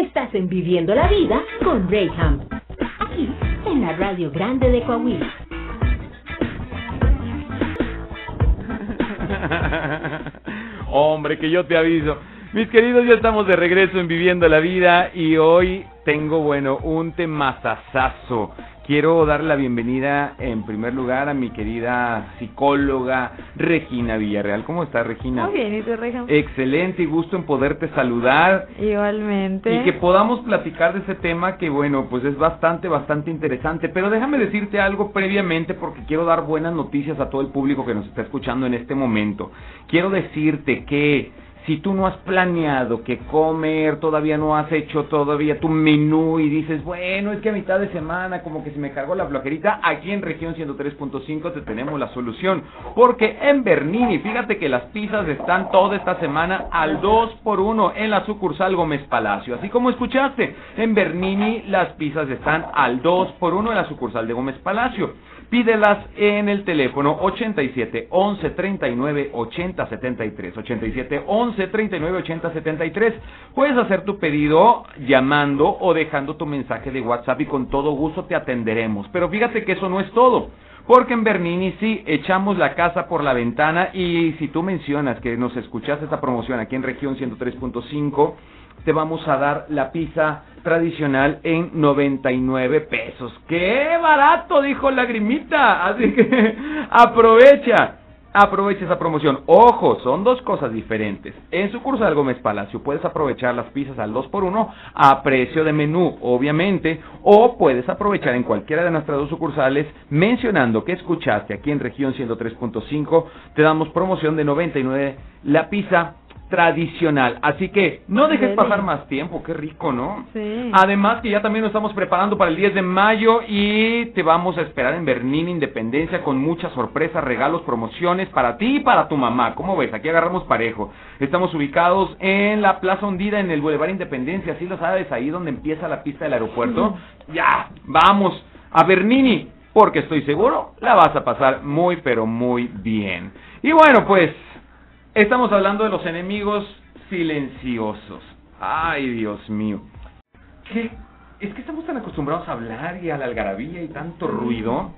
Estás en Viviendo la Vida con Rayham. Aquí, en la Radio Grande de Coahuila. Hombre, que yo te aviso. Mis queridos, ya estamos de regreso en Viviendo la Vida y hoy tengo, bueno, un temazazazo. Quiero dar la bienvenida en primer lugar a mi querida psicóloga Regina Villarreal. ¿Cómo estás, Regina? Muy bien, ¿y tú, Regina? Excelente y gusto en poderte saludar. Igualmente. Y que podamos platicar de ese tema que, bueno, pues es bastante, bastante interesante. Pero déjame decirte algo previamente porque quiero dar buenas noticias a todo el público que nos está escuchando en este momento. Quiero decirte que si tú no has planeado que comer, todavía no has hecho todavía tu menú y dices, bueno, es que a mitad de semana como que se me cargó la flojerita, aquí en región 103.5 te tenemos la solución. Porque en Bernini, fíjate que las pizzas están toda esta semana al 2 por 1 en la sucursal Gómez Palacio. Así como escuchaste, en Bernini las pizzas están al 2 por 1 en la sucursal de Gómez Palacio. Pídelas en el teléfono 87 11 39 80 73. 87 11 39 80 73. Puedes hacer tu pedido llamando o dejando tu mensaje de WhatsApp y con todo gusto te atenderemos. Pero fíjate que eso no es todo. Porque en Bernini sí echamos la casa por la ventana y si tú mencionas que nos escuchaste esta promoción aquí en región 103.5 te vamos a dar la pizza tradicional en 99 pesos. ¡Qué barato! Dijo Lagrimita. Así que aprovecha. Aprovecha esa promoción. Ojo, son dos cosas diferentes. En sucursal Gómez Palacio puedes aprovechar las pizzas al 2x1 a precio de menú, obviamente, o puedes aprovechar en cualquiera de nuestras dos sucursales mencionando que escuchaste aquí en región 103.5, te damos promoción de 99 la pizza tradicional. Así que no dejes pasar más tiempo, qué rico, ¿no? Sí. Además que ya también nos estamos preparando para el 10 de mayo y te vamos a esperar en Bernini Independencia con muchas sorpresas, regalos, promociones para ti y para tu mamá. ¿Cómo ves? Aquí agarramos parejo. Estamos ubicados en la Plaza Hundida, en el Boulevard Independencia, así lo sabes, ahí donde empieza la pista del aeropuerto. Ya, vamos a Bernini, porque estoy seguro la vas a pasar muy, pero muy bien. Y bueno, pues Estamos hablando de los enemigos silenciosos. Ay, Dios mío. ¿Qué? Es que estamos tan acostumbrados a hablar y a la algarabía y tanto ruido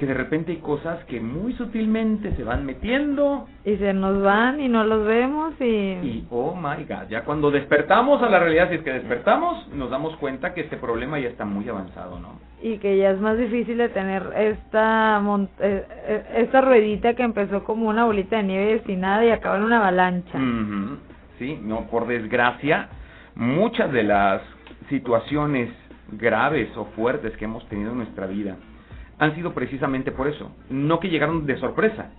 que de repente hay cosas que muy sutilmente se van metiendo Y se nos van y no los vemos y... y oh my god, ya cuando despertamos a la realidad, si es que despertamos, nos damos cuenta que este problema ya está muy avanzado, ¿no? y que ya es más difícil de tener esta mon- eh, eh, esta ruedita que empezó como una bolita de nieve destinada y acabó en una avalancha. Sí, no, por desgracia, muchas de las situaciones graves o fuertes que hemos tenido en nuestra vida han sido precisamente por eso, no que llegaron de sorpresa.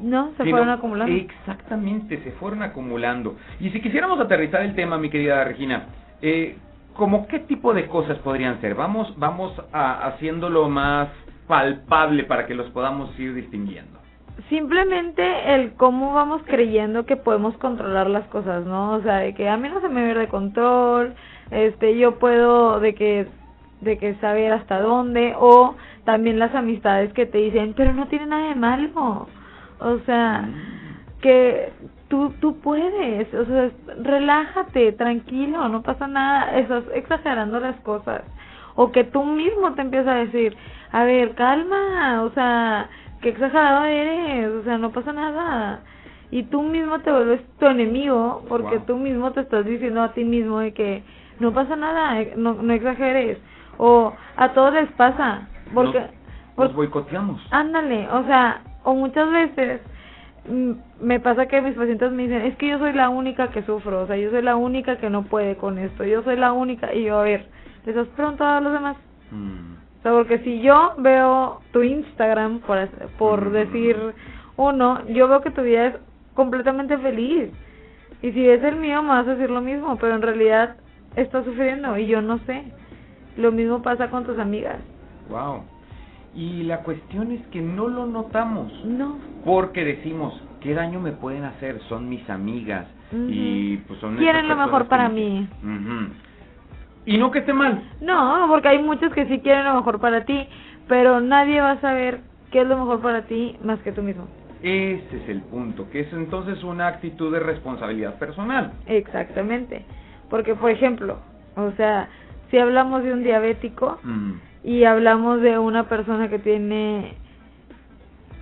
No, se fueron acumulando. Exactamente, se fueron acumulando. Y si quisiéramos aterrizar el tema, mi querida Regina, eh, ¿como qué tipo de cosas podrían ser? Vamos, vamos a, haciéndolo más palpable para que los podamos ir distinguiendo. Simplemente el cómo vamos creyendo que podemos controlar las cosas, ¿no? O sea, de que a mí no se me ir de control, este, yo puedo de que de que saber hasta dónde o también las amistades que te dicen, pero no tiene nada de malo. O sea, que tú tú puedes, o sea, relájate, tranquilo, no pasa nada, estás exagerando las cosas. O que tú mismo te empiezas a decir, a ver, calma, o sea, qué exagerado eres, o sea, no pasa nada. Y tú mismo te vuelves tu enemigo porque Wow. tú mismo te estás diciendo a ti mismo de que no pasa nada, no, no exageres. O a todos les pasa, porque... Nos- boicoteamos. Ándale, o sea, o muchas veces mm, me pasa que mis pacientes me dicen, es que yo soy la única que sufro, o sea, yo soy la única que no puede con esto, yo soy la única, y yo, a ver, ¿les has preguntado a los demás? Mm. O sea, porque si yo veo tu Instagram, por, por Mm. decir uno, yo veo que tu vida es completamente feliz. Y si es el mío, me vas a decir lo mismo, pero en realidad estás sufriendo y yo no sé. Lo mismo pasa con tus amigas. Wow. Y la cuestión es que no lo notamos. No. Porque decimos, ¿qué daño me pueden hacer? Son mis amigas. Y pues son Quieren lo mejor para mí. Y no que esté mal. No, porque hay muchos que sí quieren lo mejor para ti, pero nadie va a saber qué es lo mejor para ti más que tú mismo. Ese es el punto, que es entonces una actitud de responsabilidad personal. Exactamente. Porque, por ejemplo, O sea, si hablamos de un diabético Mm. y hablamos de una persona que tiene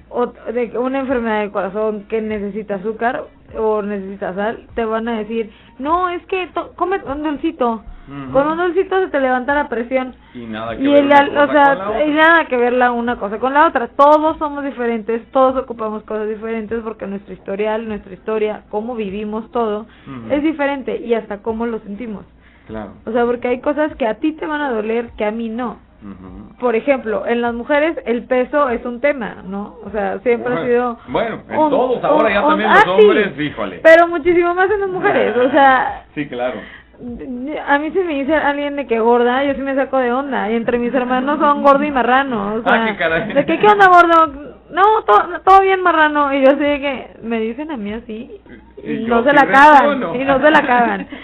o de una enfermedad del corazón que necesita azúcar o necesita sal, te van a decir, no, es que to- come un dulcito. Con un dulcito se te levanta la presión. Y nada que Y ver el, una o cosa sea, con la otra. y nada que ver la una cosa con la otra. Todos somos diferentes, todos ocupamos cosas diferentes porque nuestro historial, nuestra historia, cómo vivimos todo, es diferente y hasta cómo lo sentimos. Claro. O sea, porque hay cosas que a ti te van a doler que a mí no. Por ejemplo, en las mujeres el peso es un tema, ¿no? O sea, siempre ha sido... Bueno, en un- todos ahora un- ya un- también ah, los sí, hombres, híjole. Pero muchísimo más en las mujeres, o sea, Sí, claro. a mí si me dice alguien de que gorda, yo sí me saco de onda. Y entre mis hermanos son gordo y marrano. O Ah, sea, qué caray. ¿De qué onda gordo? No, todo, todo bien marrano. Y yo sé que me dicen a mí así. Y, Y no se sí la reacciono. Y no se la cagan.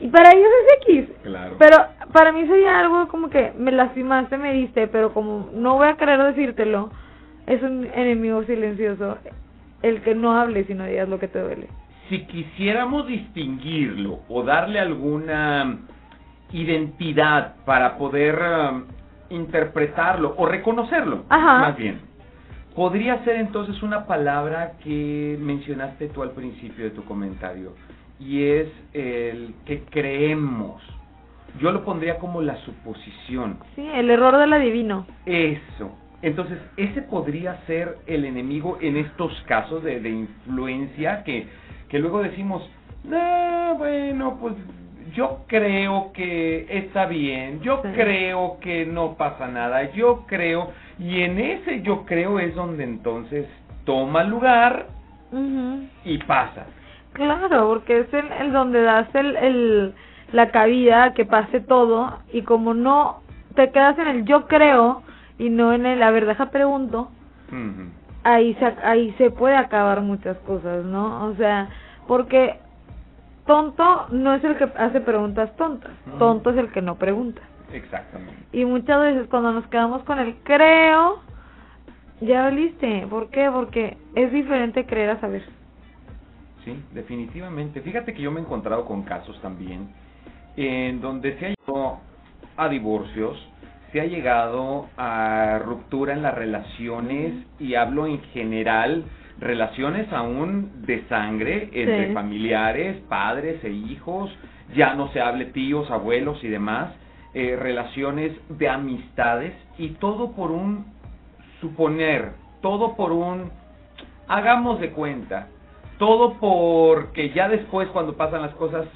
Y para ellos es X. Claro. Pero para mí sería algo como que me lastimaste, me diste, pero como no voy a querer decírtelo, es un enemigo silencioso. El que no hables y no digas lo que te duele. si quisiéramos distinguirlo o darle alguna identidad para poder um, interpretarlo o reconocerlo, Ajá. más bien, podría ser entonces una palabra que mencionaste tú al principio de tu comentario y es el que creemos. Yo lo pondría como la suposición. Sí, el error del adivino. Eso. Entonces, ese podría ser el enemigo en estos casos de, de influencia que, que luego decimos, "Ah, bueno, pues yo creo que está bien, yo Sí. creo que no pasa nada, yo creo, y en ese yo creo es donde entonces toma lugar y pasa. Claro, porque es el, el donde das el, el, la cabida que pase todo y como no te quedas en el yo creo y no en el a ver, deja pregunto, ahí se, ahí se puede acabar muchas cosas, ¿no? O sea, porque tonto no es el que hace preguntas tontas, tonto es el que no pregunta. Exactamente. Y muchas veces cuando nos quedamos con el creo, ya valiste. ¿Por qué? Porque es diferente creer a saber. Sí, definitivamente. Fíjate que yo me he encontrado con casos también en donde se ha llegado a divorcios, se ha llegado a ruptura en las relaciones y hablo en general relaciones aún de sangre entre Sí. familiares, padres e hijos, ya no se hable tíos, abuelos y demás, eh, relaciones de amistades y todo por un suponer, todo por un hagamos de cuenta, todo porque ya después cuando pasan las cosas,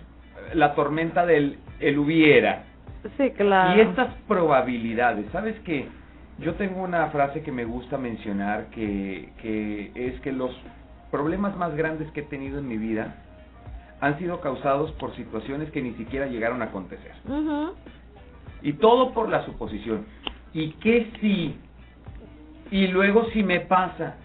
la tormenta del el hubiera. Sí, claro. Y estas probabilidades, ¿sabes qué? Yo tengo una frase que me gusta mencionar que, que es que los problemas más grandes que he tenido en mi vida han sido causados por situaciones que ni siquiera llegaron a acontecer. Y todo por la suposición. ¿Y qué si? Y luego si me pasa.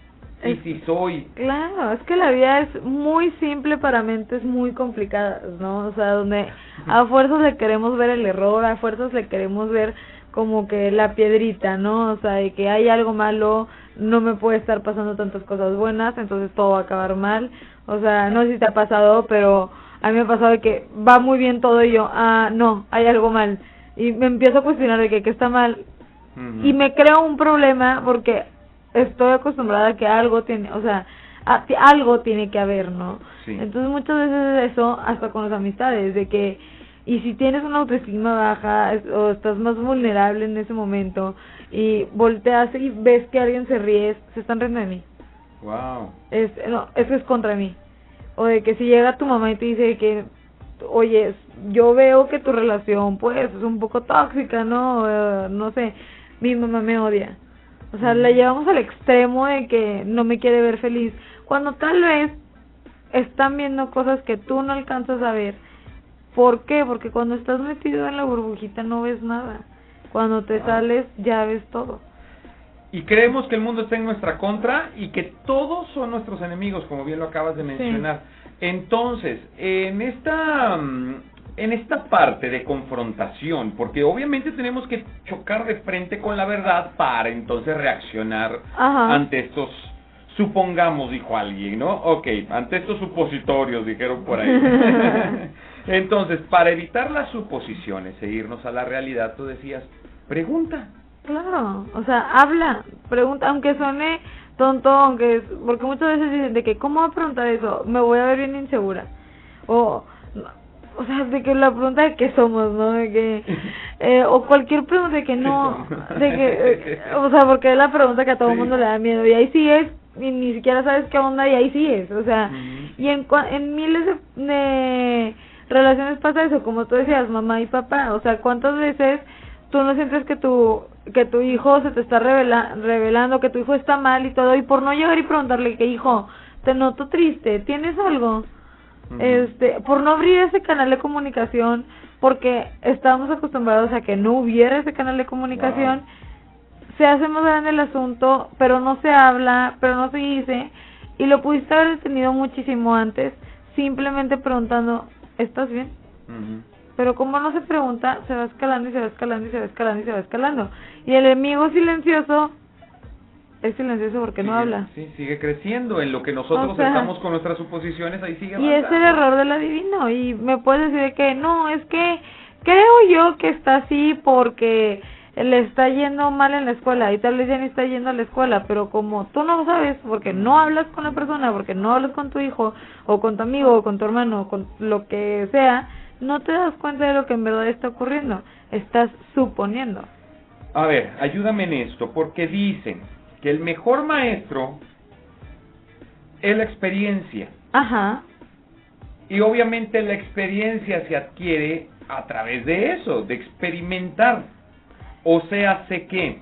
Y Es- si soy. Claro, es que la vida es muy simple para mentes muy complicadas, ¿no? O sea, donde a fuerzas le queremos ver el error, a fuerzas le queremos ver como que la piedrita, ¿no? O sea, de que hay algo malo, no me puede estar pasando tantas cosas buenas, entonces todo va a acabar mal. O sea, no sé si te ha pasado, pero a mí me ha pasado de que va muy bien todo y yo, ah, no, hay algo mal. Y me empiezo a cuestionar de que, que está mal, y me creo un problema porque estoy acostumbrada a que algo tiene, o sea, a- algo tiene que haber, ¿no? Sí. Entonces muchas veces es eso hasta con las amistades, de que, y si tienes una autoestima baja es- o estás más vulnerable en ese momento y volteas y ves que alguien se ríe, se están riendo de mí, Wow. es, no, eso es contra mí. O de que si llega tu mamá y te dice que, oye, yo veo que tu relación pues es un poco tóxica, ¿no? No sé, mi mamá me odia. O sea, la llevamos al extremo de que no me quiere ver feliz. Cuando tal vez están viendo cosas que tú no alcanzas a ver. ¿Por qué? Porque cuando estás metido en la burbujita no ves nada. Cuando te sales ya ves todo. Y creemos que el mundo está en nuestra contra y que todos son nuestros enemigos, como bien lo acabas de mencionar. Entonces, en esta mm, en esta parte de confrontación, porque obviamente tenemos que chocar de frente con la verdad para entonces reaccionar Ajá. ante estos supongamos dijo alguien, ¿no? Ok, ante estos supositorios dijeron por ahí. Entonces, para evitar las suposiciones e irnos a la realidad, tú decías, pregunta. Claro, o sea, habla, pregunta, aunque suene tonto, aunque porque muchas veces dicen de que, ¿cómo va a preguntar eso? Me voy a ver bien insegura. O, o sea, de que la pregunta de qué somos, ¿no? De que, eh, o cualquier pregunta de que no, de que, eh, o sea, porque es la pregunta que a todo el mundo le da miedo, y ahí sí es, y ni siquiera sabes qué onda, y ahí sí es, o sea, y en, en miles de, de relaciones pasa eso, como tú decías, mamá y papá, o sea, ¿cuántas veces tú no sientes que tu que tu hijo se te está revela, revelando, que tu hijo está mal y todo, y por no llegar y preguntarle que hijo, te noto triste, ¿tienes algo? Este, por no abrir ese canal de comunicación, porque estábamos acostumbrados a que no hubiera ese canal de comunicación, se hace más grande el asunto, pero no se habla, pero no se dice, y lo pudiste haber tenido muchísimo antes, simplemente preguntando, ¿estás bien? Pero como no se pregunta, se va escalando y se va escalando y se va escalando y se va escalando. Y el enemigo silencioso es silencioso porque no habla. Sí, sigue creciendo. En lo que nosotros estamos con nuestras suposiciones, ahí sigue Y es el error del adivino. Y me puedes decir que no, es que creo yo que está así porque le está yendo mal en la escuela y tal vez ya ni está yendo a la escuela, pero como tú no sabes, porque no hablas con la persona, porque no hablas con tu hijo o con tu amigo o con tu hermano o con lo que sea, no te das cuenta de lo que en verdad está ocurriendo, estás suponiendo. A ver, ayúdame en esto, porque dicen que el mejor maestro es la experiencia. Ajá. Y obviamente la experiencia se adquiere a través de eso, de experimentar. O sea, sé que,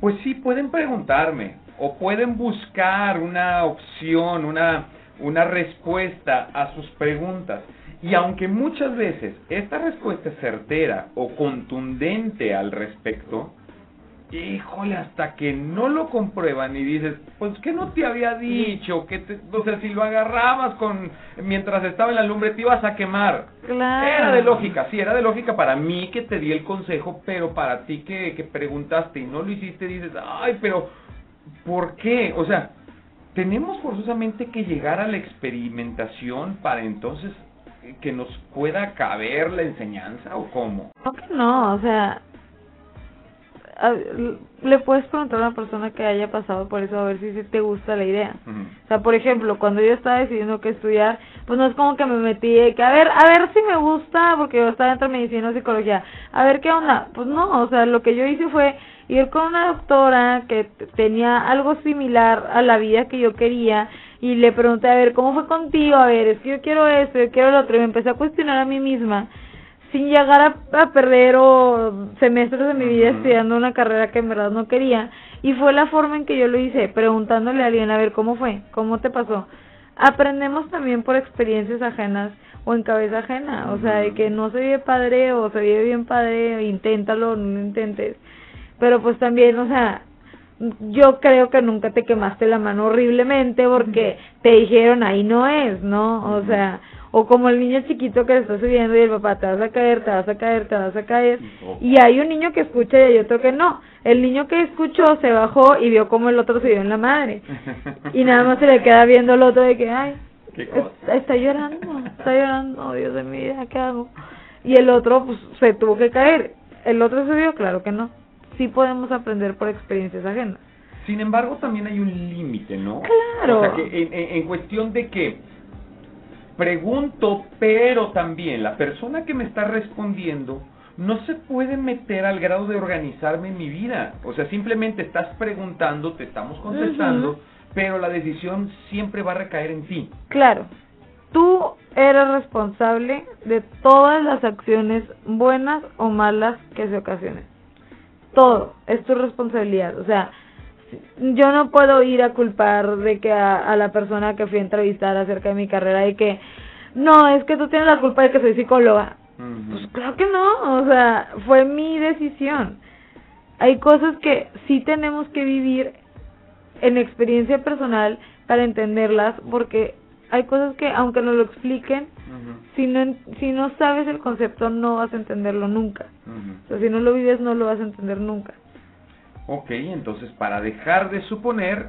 pues sí, pueden preguntarme o pueden buscar una opción, una, una respuesta a sus preguntas. Y aunque muchas veces esta respuesta es certera o contundente al respecto, híjole, hasta que no lo comprueban y dices, pues que no te había dicho, que te, o sea, si lo agarrabas con mientras estaba en la lumbre te ibas a quemar. Claro. Era de lógica, sí, era de lógica para mí que te di el consejo, pero para ti que, que preguntaste y no lo hiciste, dices, ay, pero ¿por qué? O sea, tenemos forzosamente que llegar a la experimentación para entonces que nos pueda caber la enseñanza o cómo? No, que no, o sea, le puedes preguntar a una persona que haya pasado por eso a ver si, te gusta la idea. O sea, por ejemplo, cuando yo estaba decidiendo qué estudiar, pues no es como que me metí que a ver, a ver si me gusta, porque yo estaba entre medicina o psicología, a ver qué onda. Pues no, o sea, lo que yo hice fue ir con una doctora que tenía algo similar a la vida que yo quería y le pregunté, a ver, ¿cómo fue contigo? A ver, es que yo quiero esto, yo quiero lo otro, y me empecé a cuestionar a mí misma, sin llegar a, perder o semestres de mi vida estudiando una carrera que en verdad no quería, y fue la forma en que yo lo hice, preguntándole a alguien, a ver, ¿cómo fue? ¿Cómo te pasó? Aprendemos también por experiencias ajenas o en cabeza ajena, o sea, de que no se vive padre o se vive bien padre, inténtalo, no lo intentes, pero pues también, o sea, yo creo que nunca te quemaste la mano horriblemente porque te dijeron ahí no es, ¿no? O sea, o como el niño chiquito que le está subiendo y el papá te vas a caer, te vas a caer, te vas a caer. Y hay un niño que escucha y hay otro que no. El niño que escuchó se bajó y vio como el otro dio en la madre. Y nada más se le queda viendo el otro de que, ay, está, llorando, está llorando, Dios de mi vida, ¿qué hago? Y el otro pues se tuvo que caer. ¿El otro vio? Claro que no sí podemos aprender por experiencias ajenas. Sin embargo, también hay un límite, ¿no? Claro. O sea, que en, en, cuestión de que pregunto, pero también la persona que me está respondiendo no se puede meter al grado de organizarme en mi vida. O sea, simplemente estás preguntando, te estamos contestando, pero la decisión siempre va a recaer en ti. Claro. Tú eres responsable de todas las acciones buenas o malas que se ocasionen todo, es tu responsabilidad. O sea, yo no puedo ir a culpar de que a, la persona que fui a entrevistar acerca de mi carrera de que no, es que tú tienes la culpa de que soy psicóloga. Pues claro que no, o sea, fue mi decisión. Hay cosas que sí tenemos que vivir en experiencia personal para entenderlas porque hay cosas que aunque nos lo expliquen, si, no, si no sabes el concepto no vas a entenderlo nunca. O sea, si no lo vives no lo vas a entender nunca. Ok, entonces para dejar de suponer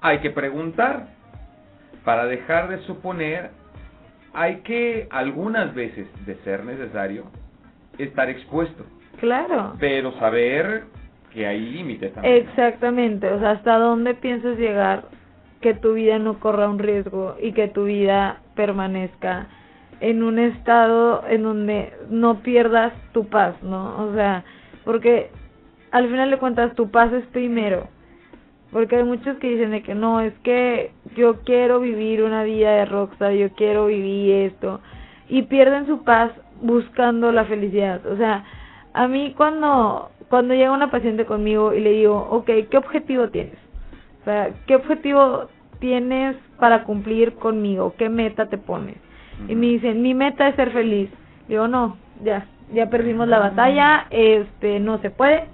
hay que preguntar. Para dejar de suponer hay que algunas veces, de ser necesario, estar expuesto, Claro. pero saber que hay límites también. Exactamente, o sea, hasta dónde piensas llegar que tu vida no corra un riesgo y que tu vida permanezca en un estado en donde no pierdas tu paz, ¿no? O sea, porque al final de cuentas tu paz es primero. Porque hay muchos que dicen de que no, es que yo quiero vivir una vida de rockstar, yo quiero vivir esto y pierden su paz buscando la felicidad. O sea, a mí cuando cuando llega una paciente conmigo y le digo, ok, ¿qué objetivo tienes? O sea, ¿qué objetivo tienes para cumplir conmigo? ¿Qué meta te pones? Y me dicen, mi meta es ser feliz. Digo, no, ya, ya perdimos la batalla, este, no se puede.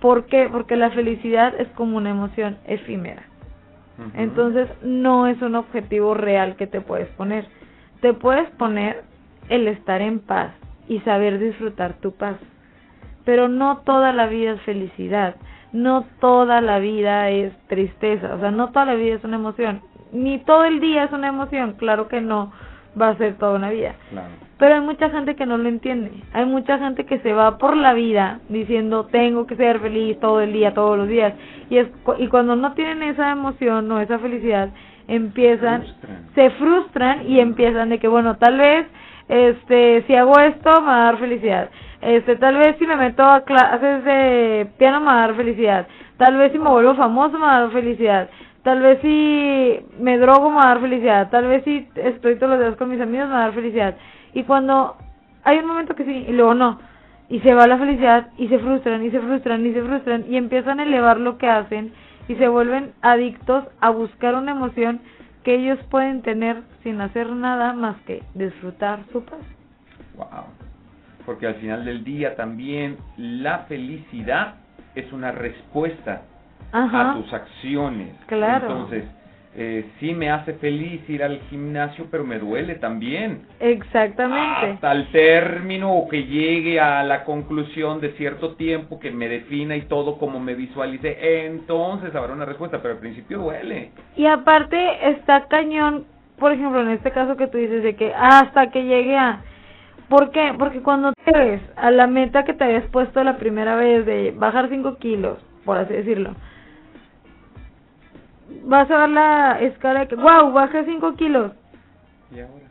¿Por qué? Porque la felicidad es como una emoción efímera. Entonces, no es un objetivo real que te puedes poner. Te puedes poner el estar en paz y saber disfrutar tu paz. Pero no toda la vida es felicidad, no toda la vida es tristeza, o sea, no toda la vida es una emoción, ni todo el día es una emoción, claro que no va a ser toda una vida. Claro. Pero hay mucha gente que no lo entiende. Hay mucha gente que se va por la vida diciendo tengo que ser feliz todo el día, todos los días. Y es y cuando no tienen esa emoción o esa felicidad, empiezan Frustran. se frustran y empiezan de que bueno, tal vez este si hago esto me va a dar felicidad. Este, tal vez si me meto a clases de piano me va a dar felicidad. Tal vez si me vuelvo famoso me va a dar felicidad. Tal vez si me drogo me va a dar felicidad. Tal vez si estoy todos los días con mis amigos me va a dar felicidad. Y cuando hay un momento que sí y luego no. Y se va la felicidad y se frustran y se frustran y se frustran y empiezan a elevar lo que hacen y se vuelven adictos a buscar una emoción que ellos pueden tener sin hacer nada más que disfrutar su paz. Wow. Porque al final del día también la felicidad es una respuesta Ajá. a tus acciones. Claro. Entonces, eh, sí me hace feliz ir al gimnasio, pero me duele también. Exactamente. Hasta el término o que llegue a la conclusión de cierto tiempo que me defina y todo como me visualice, entonces habrá una respuesta, pero al principio duele. Y aparte está cañón, por ejemplo, en este caso que tú dices de que hasta que llegue a... ¿Por qué? Porque cuando te ves a la meta que te habías puesto la primera vez de bajar 5 kilos, por así decirlo, vas a ver la escala de que, wow, bajé 5 kilos. ¿Y ahora?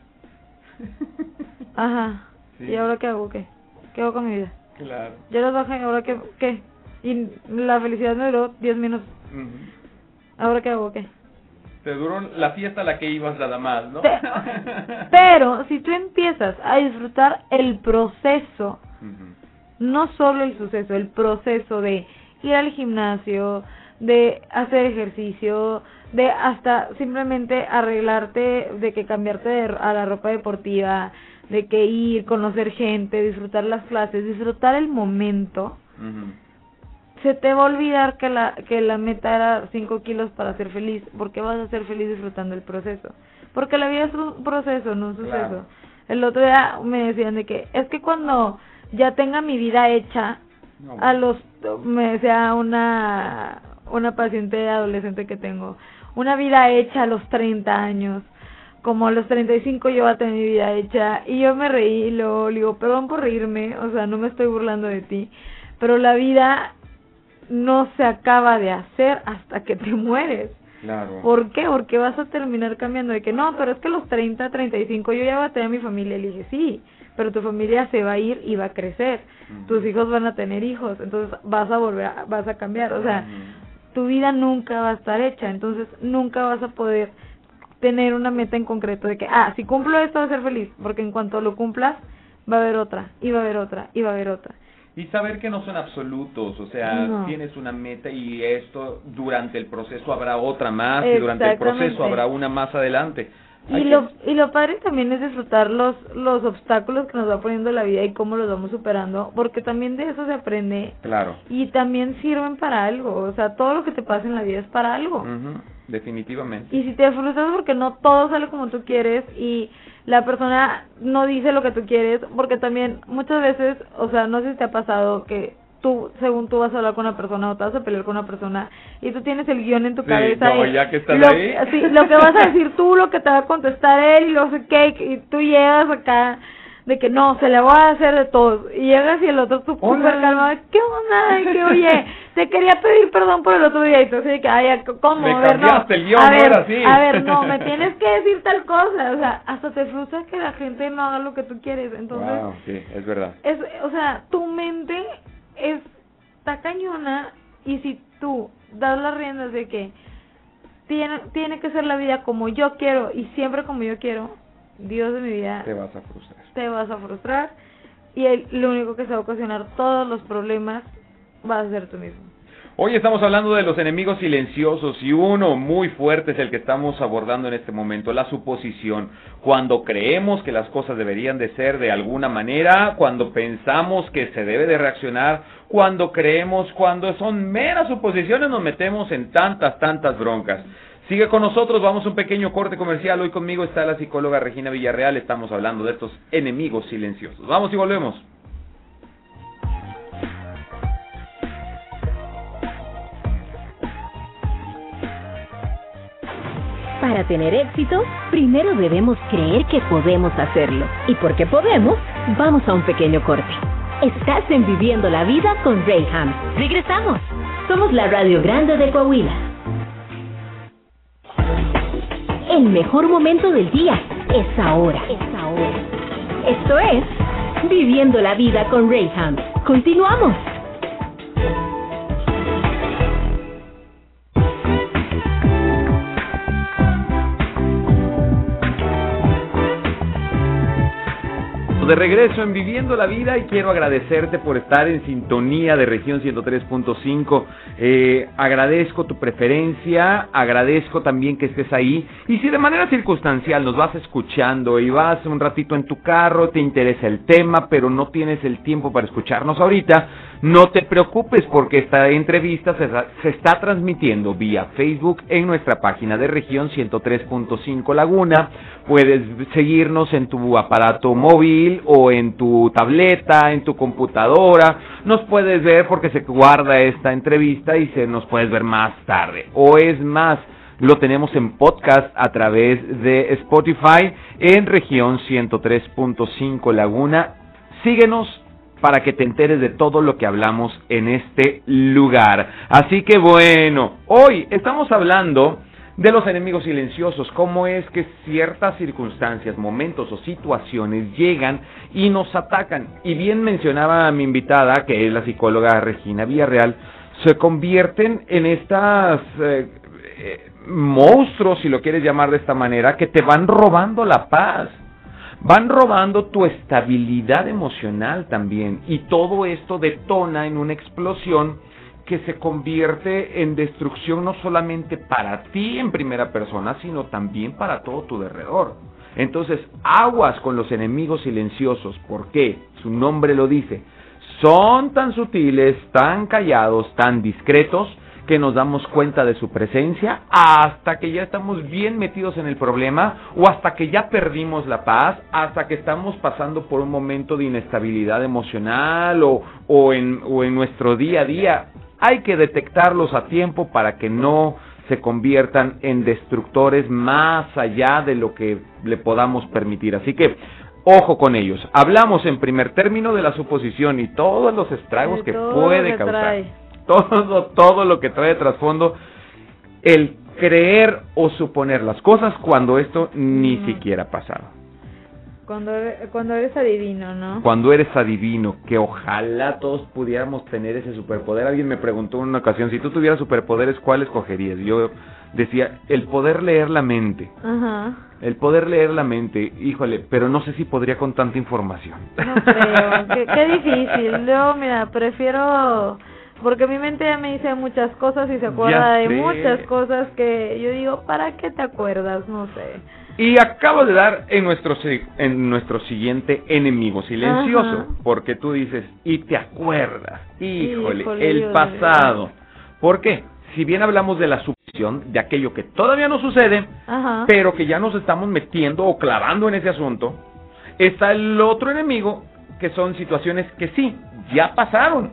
Ajá. Sí. ¿Y ahora qué hago? ¿Qué? ¿Qué hago con mi vida? Claro. Ya los bajé, ¿ahora qué? ¿Qué? Y la felicidad me duró 10 minutos. ¿Ahora qué hago? ¿Qué? Te duró la fiesta a la que ibas nada más, ¿no? Pero si tú empiezas a disfrutar el proceso, no solo el suceso, el proceso de ir al gimnasio, de hacer ejercicio, de hasta simplemente arreglarte, de que cambiarte de, a la ropa deportiva, de que ir, conocer gente, disfrutar las clases, disfrutar el momento, se te va a olvidar que la que la meta era 5 kilos para ser feliz, porque vas a ser feliz disfrutando el proceso. Porque la vida es un proceso, no un suceso. Claro. El otro día me decían de que es que cuando ya tenga mi vida hecha, No, a los me decía una una paciente adolescente que tengo, una vida hecha a los 30 años. Como a los 35 yo voy a tener mi vida hecha y yo me reí y luego le digo, perdón por reírme, o sea, no me estoy burlando de ti, pero la vida no se acaba de hacer hasta que te mueres. Claro. ¿Por qué? Porque vas a terminar cambiando de que no, pero es que a los 30, 35 yo ya voy a tener mi familia. Le dije, sí, pero tu familia se va a ir y va a crecer. Tus hijos van a tener hijos, entonces vas a volver, a- vas a cambiar. O sea. Tu vida nunca va a estar hecha, entonces nunca vas a poder tener una meta en concreto de que, ah, si cumplo esto voy a ser feliz, porque en cuanto lo cumplas va a haber otra, y va a haber otra, y va a haber otra. Y saber que no son absolutos, o sea, No. tienes una meta y esto durante el proceso habrá otra más y durante el proceso habrá una más adelante. Y lo, y lo padre también es disfrutar los, los obstáculos que nos va poniendo la vida y cómo los vamos superando, porque también de eso se aprende Claro. y también sirven para algo, o sea, todo lo que te pasa en la vida es para algo. Ujú, Definitivamente. Y si te frustras porque no todo sale como tú quieres y la persona no dice lo que tú quieres, porque también muchas veces, o sea, no sé si te ha pasado que tú, según tú vas a hablar con una persona o te vas a pelear con una persona y tú tienes el guion en tu cabeza. Como y ya que estás lo, ahí. Sí, lo que vas a decir tú, lo que te va a contestar él y lo sé qué, y tú llegas acá de que no, se le va a hacer de todo. Y llegas y el otro tú súper calmado, ¿qué onda? Y que, oye, te quería pedir perdón por el otro día. Y tú así de que, ay, ¿cómo? Me a ver, no. el guion, a no ver, era así. a ver, no, me tienes que decir tal cosa. O sea, hasta te frustra que la gente no haga lo que tú quieres. Entonces, Wow, sí, es verdad. es, o sea, tu mente está cañona y si tú das las riendas de que tiene, tiene que ser la vida como yo quiero y siempre como yo quiero, Dios de mi vida, Te vas a frustrar. te vas a frustrar y el, lo único que se va a ocasionar todos los problemas va a ser tú mismo. Hoy estamos hablando de los enemigos silenciosos y uno muy fuerte es el que estamos abordando en este momento, la suposición. Cuando creemos que las cosas deberían de ser de alguna manera, cuando pensamos que se debe de reaccionar, cuando creemos, cuando son meras suposiciones nos metemos en tantas, tantas broncas. Sigue con nosotros, vamos a un pequeño corte comercial. Hoy conmigo está la psicóloga Regina Villarreal, estamos hablando de estos enemigos silenciosos. Vamos y volvemos. Para tener éxito, primero debemos creer que podemos hacerlo. Y porque podemos, vamos a un pequeño corte. Estás en Viviendo la Vida con Rayham. Regresamos. Somos la Radio Grande de Coahuila. El mejor momento del día es ahora. Es ahora. Esto es Viviendo la Vida con Rayham. Continuamos. Regreso en Viviendo la Vida y quiero agradecerte por estar en sintonía de región 103.5. Eh, agradezco tu preferencia, agradezco también que estés ahí. Y si de manera circunstancial nos vas escuchando y vas un ratito en tu carro, te interesa el tema, pero no tienes el tiempo para escucharnos ahorita, no te preocupes porque esta entrevista se, está transmitiendo vía Facebook en nuestra página de región 103.5 Laguna. Puedes seguirnos en tu aparato móvil o en tu tableta, en tu computadora. Nos puedes ver porque se guarda esta entrevista y se nos puedes ver más tarde. O es más, lo tenemos en podcast a través de Spotify en región 103.5 Laguna. Síguenos para que te enteres de todo lo que hablamos en este lugar. Así que bueno, hoy estamos hablando de los enemigos silenciosos, cómo es que ciertas circunstancias, momentos o situaciones llegan y nos atacan. Y bien mencionaba mi invitada, que es la psicóloga Regina Villarreal, se convierten en estas eh, eh, monstruos, si lo quieres llamar de esta manera, que te van robando la paz. Van robando tu estabilidad emocional también y todo esto detona en una explosión que se convierte en destrucción no solamente para ti en primera persona, sino también para todo tu derredor. Entonces, aguas con los enemigos silenciosos. ¿Por qué? Su nombre lo dice. Son tan sutiles, tan callados, tan discretos, que nos damos cuenta de su presencia hasta que ya estamos bien metidos en el problema o hasta que ya perdimos la paz, hasta que estamos pasando por un momento de inestabilidad emocional o, o, en, o en nuestro día a día. Hay que detectarlos a tiempo para que no se conviertan en destructores más allá de lo que le podamos permitir. Así que ojo con ellos. Hablamos en primer término de la suposición y todos los estragos que puede causar. Todo, todo lo que trae de trasfondo el creer o suponer las cosas cuando esto ni siquiera ha pasado. Cuando, eres- cuando eres adivino, ¿no? Cuando eres adivino, que ojalá todos pudiéramos tener ese superpoder. Alguien me preguntó en una ocasión, si tú tuvieras superpoderes, ¿cuál escogerías? Yo decía, el poder leer la mente. Ajá. El poder leer la mente, híjole, pero no sé si podría con tanta información. No creo, qué, qué difícil. Yo, mira, prefiero... Porque mi mente ya me dice muchas cosas y se acuerda de muchas cosas que yo digo, ¿para qué te acuerdas? No sé. Y acabo de dar en nuestro, en nuestro siguiente enemigo silencioso, Ajá. porque tú dices, y te acuerdas, híjole, Híjole, el pasado. ¿Por qué? Si bien hablamos de la suposición de aquello que todavía no sucede, Ajá. pero que ya nos estamos metiendo o clavando en ese asunto, está el otro enemigo, que son situaciones que sí, ya pasaron,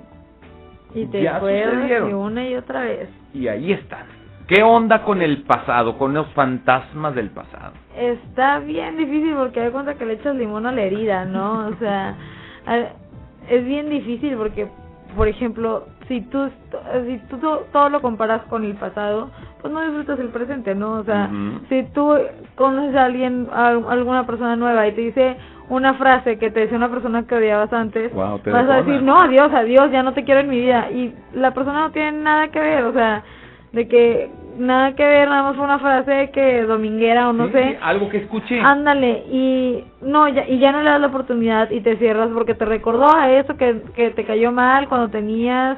Y te ya sucedieron. y una y otra vez. Y ahí están. ¿Qué onda con el pasado, con los fantasmas del pasado? Está bien difícil porque hay cuenta que le echas limón a la herida, ¿no? O sea, es bien difícil porque, por ejemplo, si tú, si tú to- todo lo comparas con el pasado, pues no disfrutas el presente, ¿no? O sea, Ujú. si tú conoces a alguien, a alguna persona nueva y te dice una frase que te decía una persona que odiabas antes, te vas a decir, no, adiós, adiós, ya no te quiero en mi vida. Y la persona no tiene nada que ver, o sea, de que nada que ver, nada más fue una frase que dominguera o no Sí, sé. algo que escuché. Ándale, y no, ya, y ya no le das la oportunidad y te cierras porque te recordó a eso que, que te cayó mal cuando tenías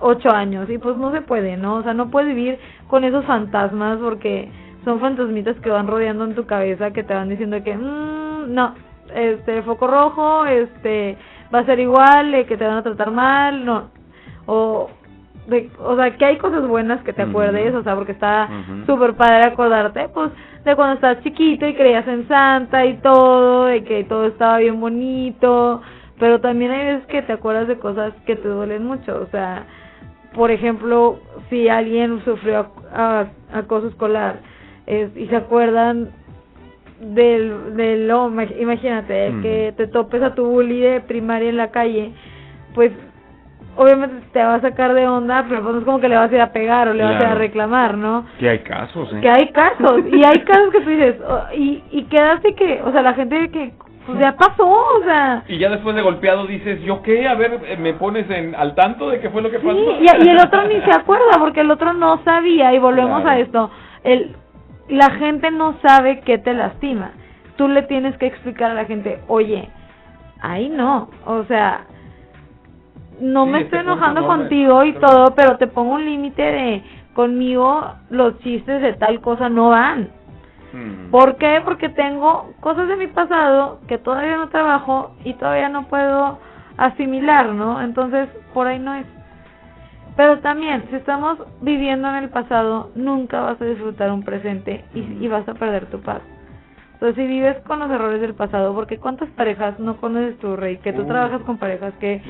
ocho años y pues no se puede, ¿no? O sea, no puedes vivir con esos fantasmas porque son fantasmitas que van rodeando en tu cabeza que te van diciendo que, mmm, no, este, foco rojo, este, va a ser igual, eh, que te van a tratar mal, no, o, de, o sea, que hay cosas buenas que te acuerdes, o sea, porque está Ujú. súper padre acordarte, pues, de cuando estás chiquito y creías en Santa y todo, de que todo estaba bien bonito, pero también hay veces que te acuerdas de cosas que te duelen mucho, o sea, por ejemplo, si alguien sufrió a- acoso escolar es, y se acuerdan del, del oh, imag- imagínate, que te topes a tu bully de primaria en la calle, pues obviamente te va a sacar de onda, pero pues no es como que le vas a ir a pegar o le vas a ir a reclamar, ¿no? Que hay casos, ¿eh? Que hay casos, y hay casos que tú dices, oh, y, y quedaste que, o sea, la gente que, pues ya pasó, o sea, Y ya después de golpeado dices, ¿yo qué? A ver, eh, ¿me pones en, al tanto de qué fue lo que Sí, pasó? y, y el otro ni se acuerda porque el otro no sabía y volvemos Claro. a esto. El, la gente no sabe que te lastima. Tú le tienes que explicar a la gente, oye, ahí no, o sea, no Sí, me estoy enojando contigo y todo, pero te pongo un límite de conmigo los chistes de tal cosa no van. Mm. ¿Por qué? Porque tengo cosas de mi pasado que todavía no trabajo y todavía no puedo asimilar, ¿no? Entonces, por ahí no es. Pero también, si estamos viviendo en el pasado, nunca vas a disfrutar un presente y, y vas a perder tu paz. Entonces, si vives con los errores del pasado, porque ¿cuántas parejas no conoces tú, Rey? Que tú Uh. trabajas con parejas que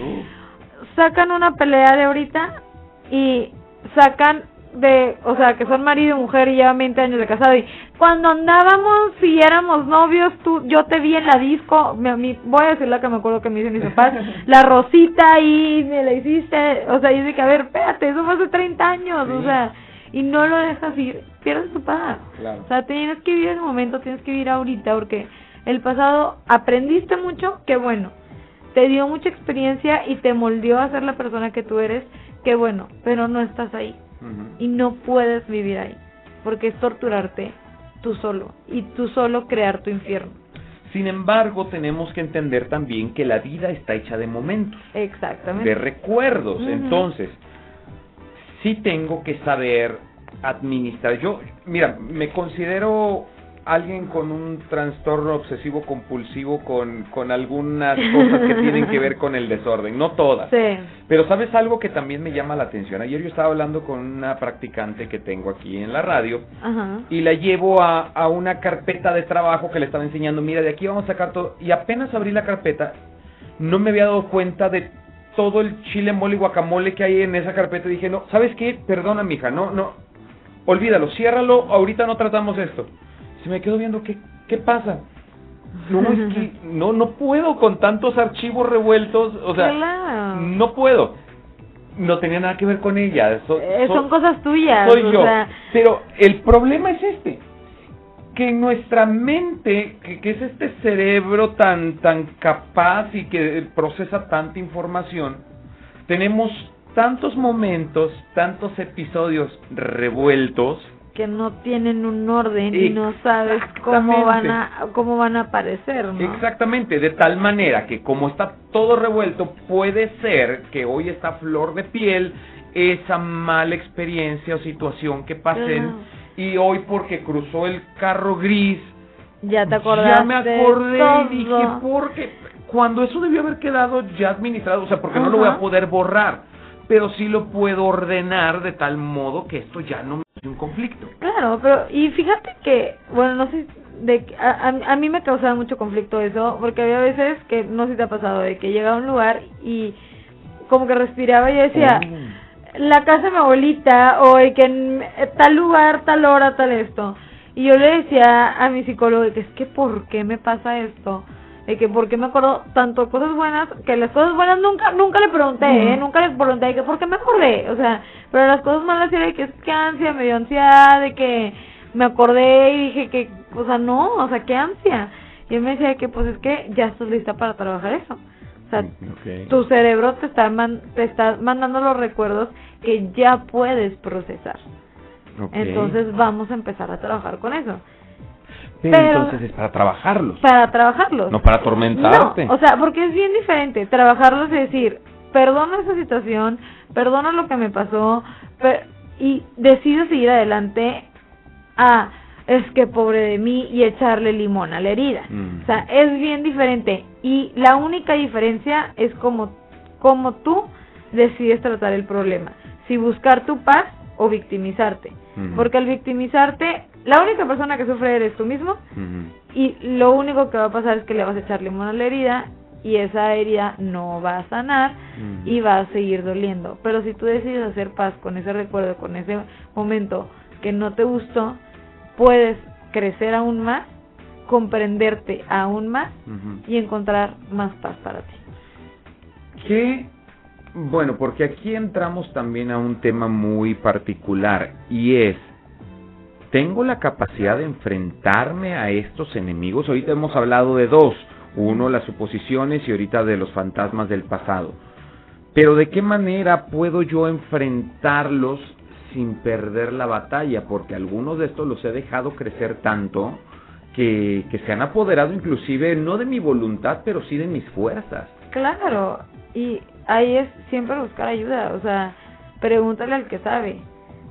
sacan una pelea de ahorita y sacan de, o sea, que son marido y mujer y llevan 20 años de casado y cuando andábamos y éramos novios, tú, yo te vi en la disco, me, mi- voy a decir la que me acuerdo que me dicen mis papás, la rosita y me la hiciste, o sea, y dice que a ver, espérate, eso fue hace 30 años, o sea, y no lo dejas ir, pierdes tu paz. Claro. O sea, tienes que vivir ese momento, tienes que vivir ahorita, porque el pasado aprendiste mucho, qué bueno. Te dio mucha experiencia y te moldeó a ser la persona que tú eres, qué bueno, pero no estás ahí. Y no puedes vivir ahí, porque es torturarte tú solo, y tú solo crear tu infierno. Sin embargo, tenemos que entender también que la vida está hecha de momentos, Exactamente. de recuerdos. Entonces, sí tengo que saber administrar. Yo, mira, me considero alguien con un trastorno obsesivo compulsivo con, con algunas cosas que tienen que ver con el desorden, no todas. Sí. Pero sabes algo que también me llama la atención. Ayer yo estaba hablando con una practicante que tengo aquí en la radio Ajá. y la llevo a, a una carpeta de trabajo que le estaba enseñando. Mira, de aquí vamos a sacar todo. Y apenas abrí la carpeta, no me había dado cuenta de todo el chile, mole y guacamole que hay en esa carpeta. Y dije, no, ¿sabes qué? Perdona, mija, no, no. Olvídalo, ciérralo, ahorita no tratamos esto. Se me quedó viendo, ¿qué, qué pasa? No, es que no, no puedo con tantos archivos revueltos, o sea, Claro. no puedo. No tenía nada que ver con ella. so- Eh, so- son cosas tuyas. soy o yo. sea, Pero el problema es este, que nuestra mente, que, que es este cerebro tan, tan capaz y que procesa tanta información, tenemos tantos momentos, tantos episodios revueltos, que no tienen un orden y no sabes cómo van a cómo van a aparecer, ¿no? Exactamente, de tal manera que como está todo revuelto, puede ser que hoy está flor de piel esa mala experiencia o situación que pasen Claro. y hoy porque cruzó el carro gris, Ya te acordaste. ya me acordé todo. y dije, porque cuando eso debió haber quedado ya administrado, o sea, porque no lo voy a poder borrar, pero sí lo puedo ordenar de tal modo que esto ya no hace un conflicto. Claro, pero y fíjate que, bueno, no sé, de a, a, a mí me causaba mucho conflicto eso, porque había veces que, no sé si te ha pasado, de que llega a un lugar y como que respiraba y decía, oh. la casa de mi abuelita, o que en tal lugar, tal hora, tal esto. Y yo le decía a mi psicólogo que es que, ¿por qué me pasa esto? De que por qué me acuerdo tanto cosas buenas, que las cosas buenas nunca nunca le pregunté, ¿eh? nunca le pregunté de que por qué me acordé, o sea, pero las cosas malas era de que es que ansia, me dio ansiedad, de que me acordé y dije que, o sea, no, o sea, qué ansia. Y él me decía que pues es que ya estás lista para trabajar eso. O sea, tu cerebro te está, te está mandando los recuerdos que ya puedes procesar. Entonces vamos a empezar a trabajar con eso. Pero, entonces es para trabajarlos. Para trabajarlos. No para atormentarte. o sea, porque es bien diferente. Trabajarlos es decir, perdono esa situación, perdono lo que me pasó, y decido seguir adelante a es que pobre de mí y echarle limón a la herida. Mm. O sea, es bien diferente. Y la única diferencia es como, como tú decides tratar el problema. Si buscar tu paz o victimizarte. Porque al victimizarte la única persona que sufre eres tú mismo y lo único que va a pasar es que le vas a echar limón a la herida y esa herida no va a sanar y va a seguir doliendo. Pero si tú decides hacer paz con ese recuerdo, con ese momento que no te gustó, puedes crecer aún más, comprenderte aún más y encontrar más paz para ti. ¿Qué? Bueno, porque aquí entramos también a un tema muy particular y es tengo la capacidad de enfrentarme a estos enemigos. Ahorita hemos hablado de dos. Uno, las suposiciones y ahorita de los fantasmas del pasado. Pero ¿de qué manera puedo yo enfrentarlos sin perder la batalla? Porque algunos de estos los he dejado crecer tanto que, que se han apoderado inclusive no de mi voluntad, pero sí de mis fuerzas. Claro, y ahí es siempre buscar ayuda, o sea, pregúntale al que sabe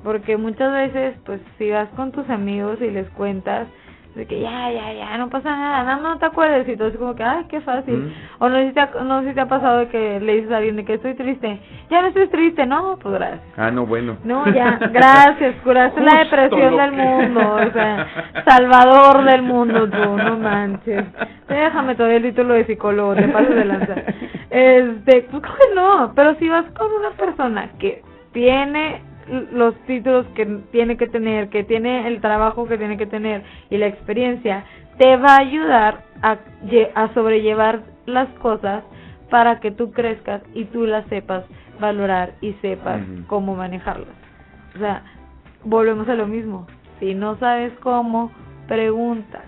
porque muchas veces pues si vas con tus amigos y les cuentas de que ya, ya, ya, no pasa nada, nada más no te acuerdes y todo es como que, ay, qué fácil. Mm. O no sé, si te ha, no sé si te ha pasado que le dices a alguien de que estoy triste, ya no estoy triste, no, pues gracias. Ah, no, bueno. No, ya, gracias, curaste la depresión del mundo, o sea, salvador del mundo tú, no manches. Déjame todavía el título de psicólogo, te pases de lanza. Este, pues no, pero si vas con una persona que tiene los títulos que tiene que tener, que tiene el trabajo que tiene que tener y la experiencia, te va a ayudar a, a sobrellevar las cosas para que tú crezcas y tú las sepas valorar y sepas cómo manejarlas. O sea, volvemos a lo mismo. Si no sabes cómo, pregunta.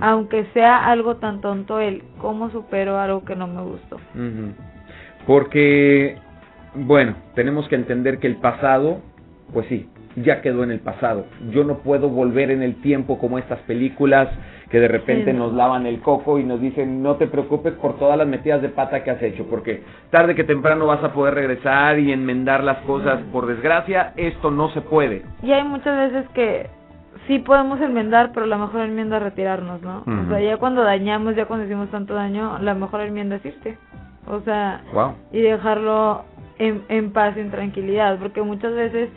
Aunque sea algo tan tonto el cómo supero algo que no me gustó. Porque bueno, tenemos que entender que el pasado, pues sí, ya quedó en el pasado. Yo no puedo volver en el tiempo como estas películas que de repente nos lavan el coco y nos dicen no te preocupes por todas las metidas de pata que has hecho, porque tarde que temprano vas a poder regresar y enmendar las cosas. Por desgracia, esto no se puede. Y hay muchas veces que sí podemos enmendar, pero la mejor enmienda es retirarnos, ¿no? O sea, ya cuando dañamos, ya cuando hicimos tanto daño, la mejor enmienda es irte. O sea, y dejarlo en, en paz, en tranquilidad, porque muchas veces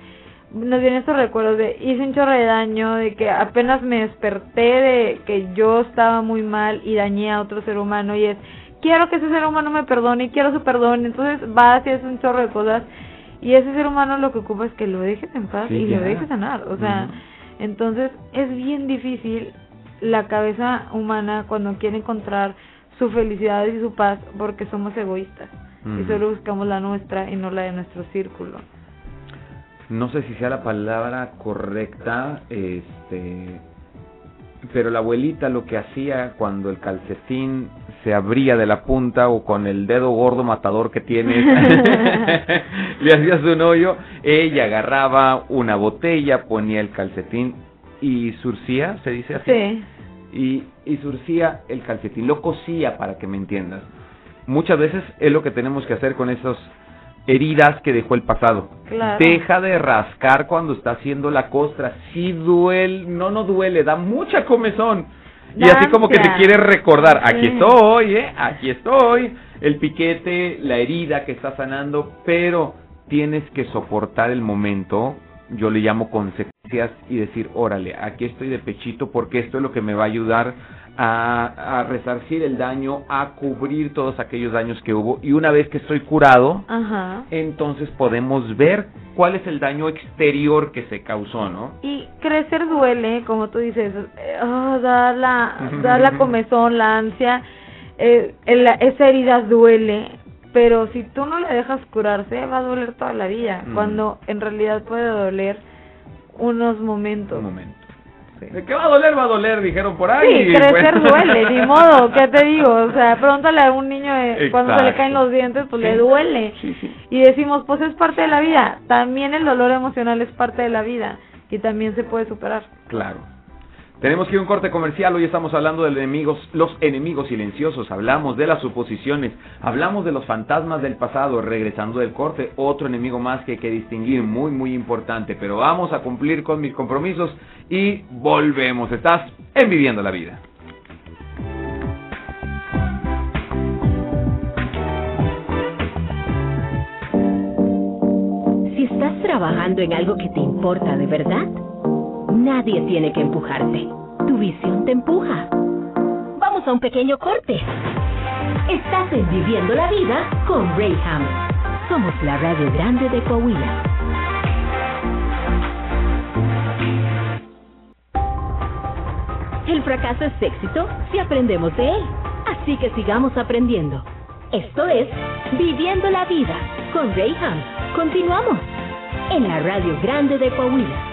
nos vienen estos recuerdos de hice un chorro de daño, de que apenas me desperté de que yo estaba muy mal y dañé a otro ser humano y es quiero que ese ser humano me perdone y quiero su perdón, entonces vas y haces un chorro de cosas y ese ser humano lo que ocupa es que lo dejes en paz y lo dejes sanar, o sea, entonces es bien difícil la cabeza humana cuando quiere encontrar su felicidad y su paz porque somos egoístas y solo buscamos la nuestra y no la de nuestro círculo. No sé si sea la palabra correcta, este, pero la abuelita lo que hacía cuando el calcetín se abría de la punta o con el dedo gordo matador que tiene le hacías un hoyo, ella agarraba una botella, ponía el calcetín y surcía, se dice así. Sí. Y, y surcía el calcetín, lo cosía para que me entiendas muchas veces es lo que tenemos que hacer con esas heridas que dejó el pasado. Deja de rascar cuando está haciendo la costra. Si duele, no, no duele, da mucha comezón. Y así como que te quiere recordar, aquí estoy, ¿eh? aquí estoy, el piquete, la herida que está sanando, pero tienes que soportar el momento, yo le llamo y decir, órale, aquí estoy de pechito porque esto es lo que me va a ayudar a, a, resarcir el daño, a cubrir todos aquellos daños que hubo y una vez que estoy curado, Ajá. entonces podemos ver cuál es el daño exterior que se causó, ¿no? Y crecer duele, como tú dices, eh, oh, da la, da la comezón, la ansia, eh, el- esa herida duele, pero si tú no le dejas curarse, va a doler toda la vida, Mm. cuando en realidad puede doler unos momentos. Un momento. Sí. De que va a doler, va a doler, dijeron por ahí. Sí, crecer bueno. duele, ni modo, ¿qué te digo? O sea, pregúntale a un niño eh, cuando se le caen los dientes, pues le duele. Sí, sí. Y decimos, pues es parte de la vida. También el dolor emocional es parte de la vida y también se puede superar. Claro. Tenemos que ir un corte comercial. Hoy estamos hablando de los enemigos, los enemigos silenciosos. Hablamos de las suposiciones. Hablamos de los fantasmas del pasado. Regresando del corte, otro enemigo más que hay que distinguir, muy, muy importante. Pero vamos a cumplir con mis compromisos y volvemos. Estás en Viviendo la Vida. Si estás trabajando en algo que te importa de verdad, nadie tiene que empujarte. Tu visión te empuja. Vamos a un pequeño corte. Estás en Viviendo la Vida con Rayham. Somos la radio grande de Coahuila. El fracaso es éxito si aprendemos de él. Así que sigamos aprendiendo. Esto es Viviendo la Vida con Rayham. Continuamos en la radio grande de Coahuila.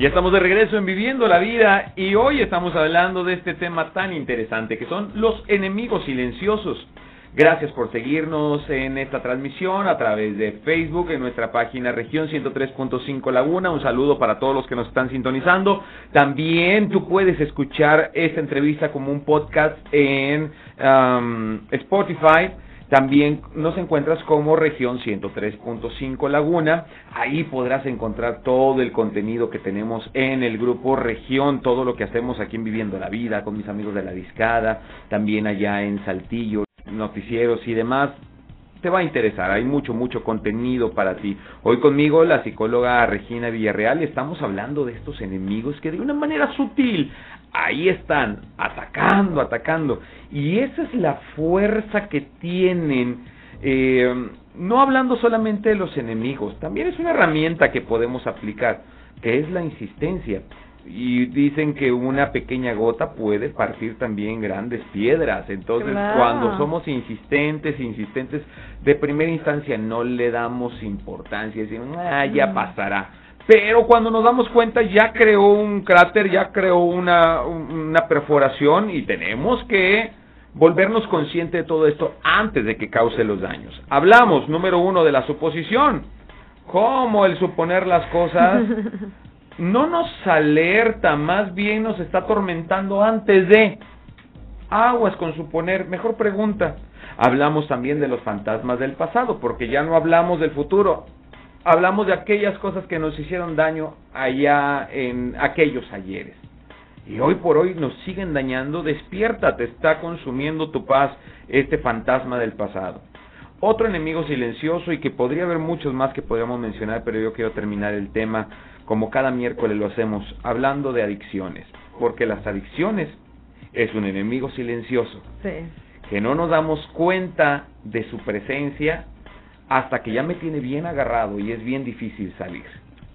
Ya estamos de regreso en Viviendo la Vida y hoy estamos hablando de este tema tan interesante que son los enemigos silenciosos. Gracias por seguirnos en esta transmisión a través de Facebook en nuestra página región 103.5 Laguna. Un saludo para todos los que nos están sintonizando. También tú puedes escuchar esta entrevista como un podcast en um, Spotify. También nos encuentras como región 103.5 Laguna. Ahí podrás encontrar todo el contenido que tenemos en el grupo región, todo lo que hacemos aquí en Viviendo la Vida con mis amigos de la Discada, también allá en Saltillo, noticieros y demás. Te va a interesar, hay mucho, mucho contenido para ti. Hoy conmigo la psicóloga Regina Villarreal estamos hablando de estos enemigos que de una manera sutil ahí están, atacando, atacando. Y esa es la fuerza que tienen, eh, no hablando solamente de los enemigos, también es una herramienta que podemos aplicar, que es la insistencia. Y dicen que una pequeña gota puede partir también grandes piedras. Entonces, Claro. cuando somos insistentes, insistentes, de primera instancia no le damos importancia, decimos, ah, ya Mm. pasará. Pero cuando nos damos cuenta ya creó un cráter, ya creó una, una perforación y tenemos que volvernos conscientes de todo esto antes de que cause los daños. Hablamos, número uno, de la suposición. Cómo el suponer las cosas no nos alerta, más bien nos está atormentando antes de. Aguas con suponer, mejor pregunta. Hablamos también de los fantasmas del pasado, porque ya no hablamos del futuro. Hablamos de aquellas cosas que nos hicieron daño allá en aquellos ayeres. Y hoy por hoy nos siguen dañando. Despierta, te está consumiendo tu paz este fantasma del pasado. Otro enemigo silencioso y que podría haber muchos más que podríamos mencionar, pero yo quiero terminar el tema como cada miércoles lo hacemos, hablando de adicciones. Porque las adicciones es un enemigo silencioso Sí. que no nos damos cuenta de su presencia hasta que ya me tiene bien agarrado y es bien difícil salir.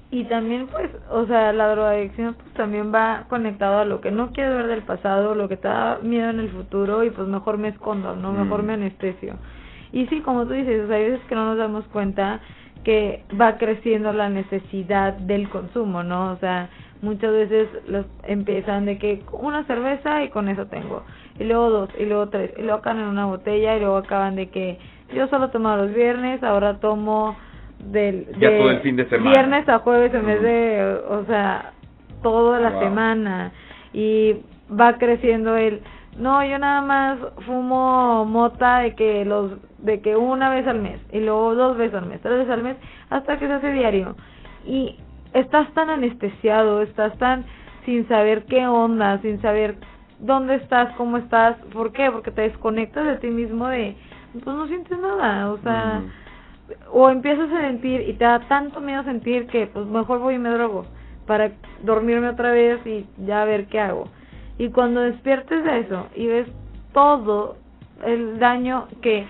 Y también, pues, o sea, la drogadicción pues también va conectado a lo que no quieres ver del pasado, lo que te da miedo en el futuro y pues mejor me escondo, ¿no? Mejor Mm. me anestesio. Y sí, como tú dices, o sea, hay veces que no nos damos cuenta que va creciendo la necesidad del consumo, ¿no? O sea, muchas veces los empiezan de que una cerveza y con eso tengo, y luego dos, y luego tres, y luego acaban en una botella y luego acaban de que yo solo tomaba los viernes, ahora tomo del Ya de todo el fin de semana. viernes a jueves en vez de, o sea, toda la Wow. semana y va creciendo el no, yo nada más fumo mota de que los de que una vez al mes y luego dos veces al mes, tres veces al mes hasta que se hace diario. Y estás tan anestesiado, estás tan sin saber qué onda, sin saber dónde estás, cómo estás, ¿por qué? Porque te desconectas de ti mismo de pues no sientes nada, o sea, o empiezas a sentir y te da tanto miedo sentir que pues mejor voy y me drogo para dormirme otra vez y ya ver qué hago. Y cuando despiertes de eso y ves todo el daño que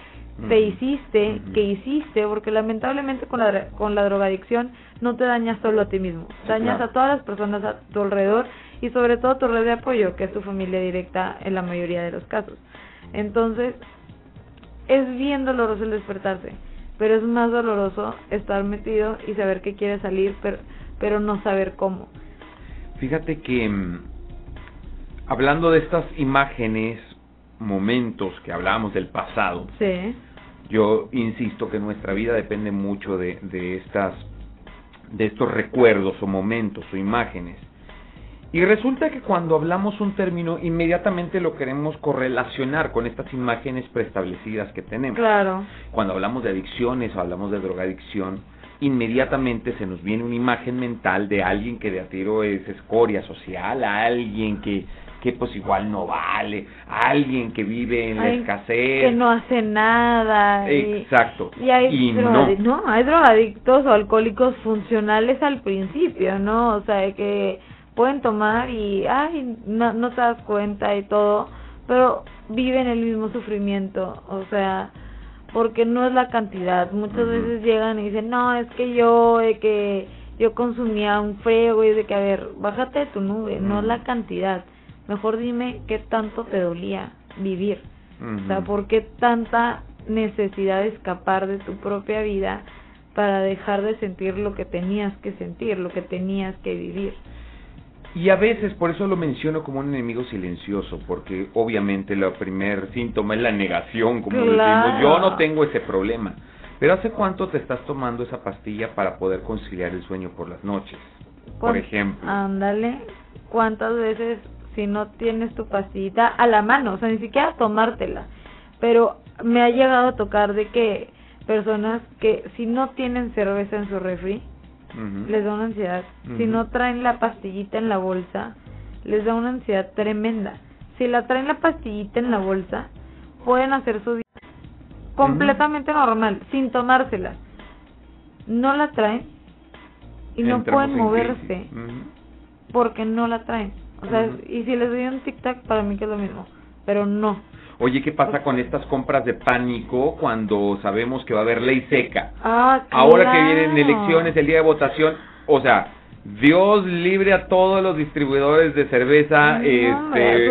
te hiciste, que hiciste, porque lamentablemente con la, con la drogadicción no te dañas solo a ti mismo, dañas a todas las personas a tu alrededor y sobre todo tu red de apoyo, que es tu familia directa en la mayoría de los casos. Entonces, es bien doloroso el despertarse, pero es más doloroso estar metido y saber que quieres salir, pero, pero no saber cómo. Fíjate que mm, hablando de estas imágenes, momentos que hablábamos del pasado, sí. yo insisto que nuestra vida depende mucho de, de estas de estos recuerdos o momentos o imágenes. Y resulta que cuando hablamos un término, inmediatamente lo queremos correlacionar con estas imágenes preestablecidas que tenemos. Claro. Cuando hablamos de adicciones o hablamos de drogadicción, inmediatamente se nos viene una imagen mental de alguien que de a tiro es escoria social, a alguien que, que pues igual no vale, alguien que vive en la escasez. Que no hace nada. Exacto. Y, hay no. hay drogadictos o alcohólicos funcionales al principio, ¿no? O sea, que pueden tomar y, ay, no, no te das cuenta y todo, pero viven el mismo sufrimiento, o sea, porque no es la cantidad. Muchas veces llegan y dicen, no, es que yo, de que yo consumía un frego y de que, a ver, bájate de tu nube, no es la cantidad. Mejor dime qué tanto te dolía vivir. O sea, ¿por qué tanta necesidad de escapar de tu propia vida para dejar de sentir lo que tenías que sentir, lo que tenías que vivir? Y a veces, por eso lo menciono como un enemigo silencioso, porque obviamente el primer síntoma es la negación, como decimos, yo no tengo ese problema. Pero ¿hace cuánto te estás tomando esa pastilla para poder conciliar el sueño por las noches? Por ejemplo. Ándale, ¿cuántas veces si no tienes tu pastillita a la mano? O sea, ni siquiera tomártela. Pero me ha llegado a tocar de que personas que si no tienen cerveza en su refri, les da una ansiedad. Si no traen la pastillita en la bolsa, les da una ansiedad tremenda. Si la traen la pastillita en la bolsa, pueden hacer su vida completamente normal, sin tomársela. No la traen y no pueden moverse porque no la traen. O sea, y si les doy un tic-tac, para mí que es lo mismo, pero no. Oye, ¿qué pasa con estas compras de pánico cuando sabemos que va a haber ley seca? Ah, Ahora que vienen elecciones, el día de votación, o sea, Dios libre a todos los distribuidores de cerveza este,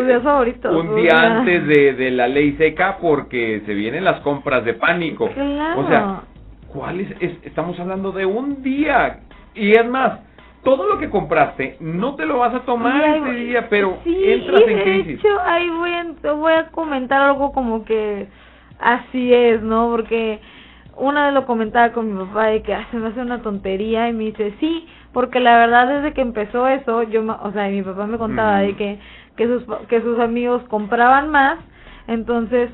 un día antes de, de, la ley seca porque se vienen las compras de pánico. O sea, ¿cuál es? Estamos hablando de un día. Y es más, todo lo que compraste no te lo vas a tomar ese día, pero entras en crisis. De hecho, ahí voy a, voy a comentar algo como que así es, ¿no? Porque una vez lo comentaba con mi papá de que se me hace una tontería y me dice, sí, porque la verdad desde que empezó eso, yo, o sea, mi papá me contaba de que, que, sus, que sus amigos compraban más, entonces,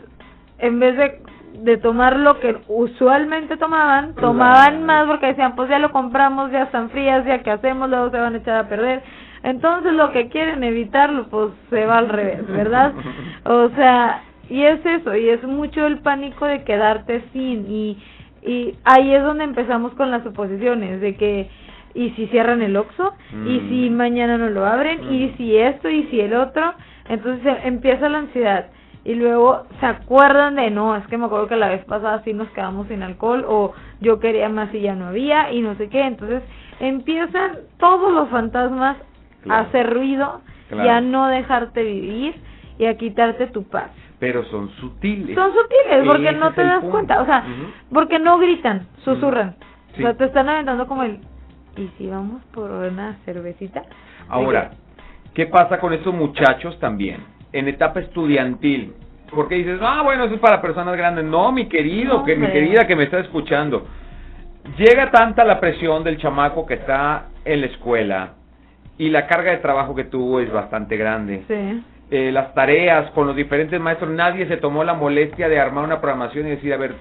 en vez de de tomar lo que usualmente tomaban, tomaban más porque decían, pues ya lo compramos, ya están frías, ya que hacemos, luego se van a echar a perder. Entonces lo que quieren evitarlo, pues se va al revés, ¿verdad? O sea, y es eso, y es mucho el pánico de quedarte sin, y, y ahí es donde empezamos con las suposiciones, de que, y si cierran el Oxxo, y si mm. mañana no lo abren, y si esto, y si el otro, entonces empieza la ansiedad y luego se acuerdan de no, es que me acuerdo que la vez pasada sí nos quedamos sin alcohol o yo quería más y ya no había y no sé qué, entonces empiezan todos los fantasmas a hacer ruido y a no dejarte vivir y a quitarte tu paz. Pero son sutiles. Son sutiles porque no te das cuenta, o sea, porque no gritan, susurran. O sea, te están aventando como el ¿y si vamos por una cervecita? Ahora, ¿qué pasa con estos muchachos también? En etapa estudiantil. Porque dices, ah, bueno, eso es para personas grandes. No, mi querido, que mi querida que me está escuchando. Llega tanta la presión del chamaco que está en la escuela y la carga de trabajo que tuvo es bastante grande. Sí. Eh, las tareas con los diferentes maestros, nadie se tomó la molestia de armar una programación y decir, a ver,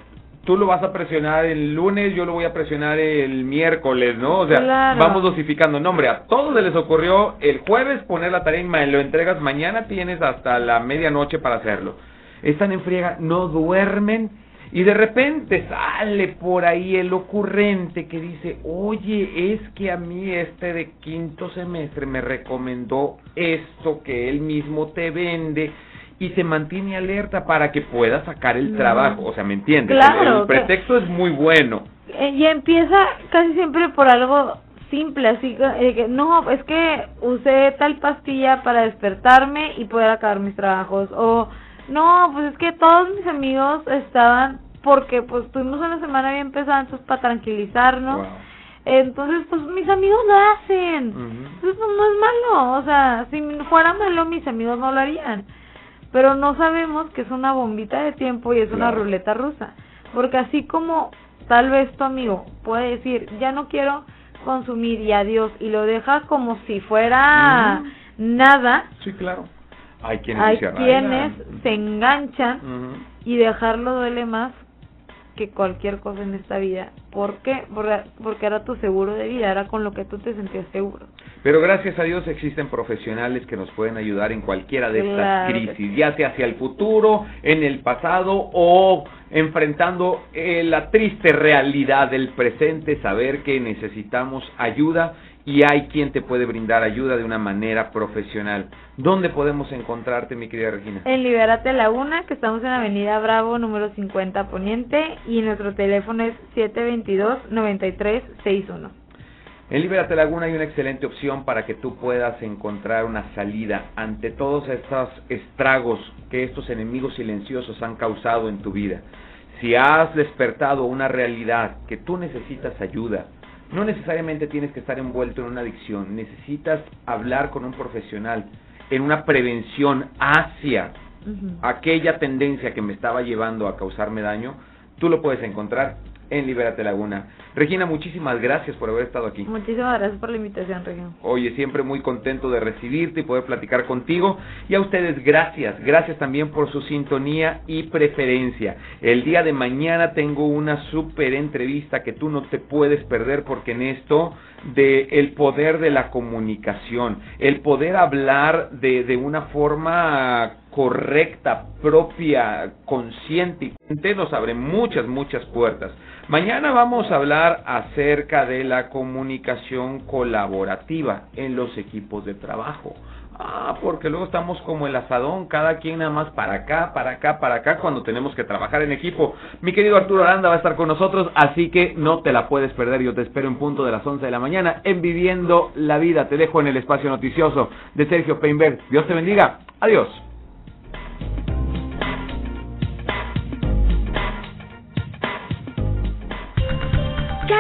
tú lo vas a presionar el lunes, yo lo voy a presionar el miércoles, ¿no? O sea, vamos dosificando. No, hombre, a todos se les ocurrió el jueves poner la tarea y lo entregas mañana, tienes hasta la medianoche para hacerlo. Están en friega, no duermen Y de repente sale por ahí el ocurrente que dice, oye, es que a mí este de quinto semestre me recomendó esto que él mismo te vende y se mantiene alerta para que pueda sacar el trabajo. O sea, ¿me entiendes? Claro, el, pretexto es muy bueno. Eh, y empieza casi siempre por algo simple, así que no, es que usé tal pastilla para despertarme y poder acabar mis trabajos. O no, pues es que todos mis amigos estaban, porque pues tuvimos una semana bien pesada, entonces para tranquilizarnos. Entonces, pues mis amigos lo hacen. Entonces, pues no es malo. O sea, si fuera malo, mis amigos no lo harían. Pero no sabemos que es una bombita de tiempo y es una ruleta rusa. Porque así como tal vez tu amigo puede decir, ya no quiero consumir y adiós, y lo deja como si fuera nada. Sí, claro. Hay quienes, hay quienes se enganchan y dejarlo duele más que cualquier cosa en esta vida. ¿Por qué? Porque era tu seguro de vida, era con lo que tú te sentías seguro. Pero gracias a Dios existen profesionales que nos pueden ayudar en cualquiera de estas crisis, ya sea hacia el futuro, en el pasado o enfrentando eh, la triste realidad del presente, saber que necesitamos ayuda y hay quien te puede brindar ayuda de una manera profesional. ¿Dónde podemos encontrarte, mi querida Regina? En Liberate Laguna, que estamos en Avenida Bravo, número 50 Poniente, y nuestro teléfono es 722-9361. En Liberate Laguna hay una excelente opción para que tú puedas encontrar una salida ante todos estos estragos que estos enemigos silenciosos han causado en tu vida. Si has despertado una realidad que tú necesitas ayuda, no necesariamente tienes que estar envuelto en una adicción, necesitas hablar con un profesional en una prevención hacia aquella tendencia que me estaba llevando a causarme daño, tú lo puedes encontrar en Libérate Laguna. Regina, muchísimas gracias por haber estado aquí. Muchísimas gracias por la invitación, Regina. Oye, siempre muy contento de recibirte y poder platicar contigo. Y a ustedes, gracias. Gracias también por su sintonía y preferencia. El día de mañana tengo una súper entrevista que tú no te puedes perder porque en esto de el poder de la comunicación, el poder hablar de, de una forma correcta, propia, consciente y nos abre muchas, muchas puertas. Mañana vamos a hablar acerca de la comunicación colaborativa en los equipos de trabajo. Ah, porque luego estamos como el asadón, cada quien nada más para acá, para acá, para acá, cuando tenemos que trabajar en equipo. Mi querido Arturo Aranda va a estar con nosotros, así que no te la puedes perder. Yo te espero en punto de las 11 de la mañana en Viviendo la Vida. Te dejo en el espacio noticioso de Sergio Peinberg. Dios te bendiga. Adiós.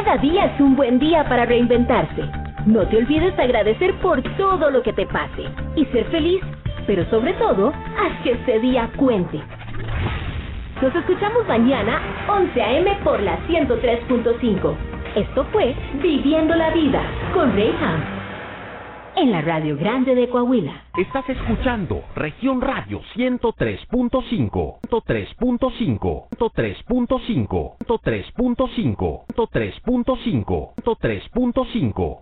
Cada día es un buen día para reinventarse. No te olvides de agradecer por todo lo que te pase y ser feliz, pero sobre todo, haz que este día cuente. Nos escuchamos mañana 11 a.m. por la 103.5. Esto fue Viviendo la Vida con Rayham en la Radio Grande de Coahuila. Estás escuchando Región Radio 103.5, 103.5, 103.5, 103.5, 103.5, 103.5.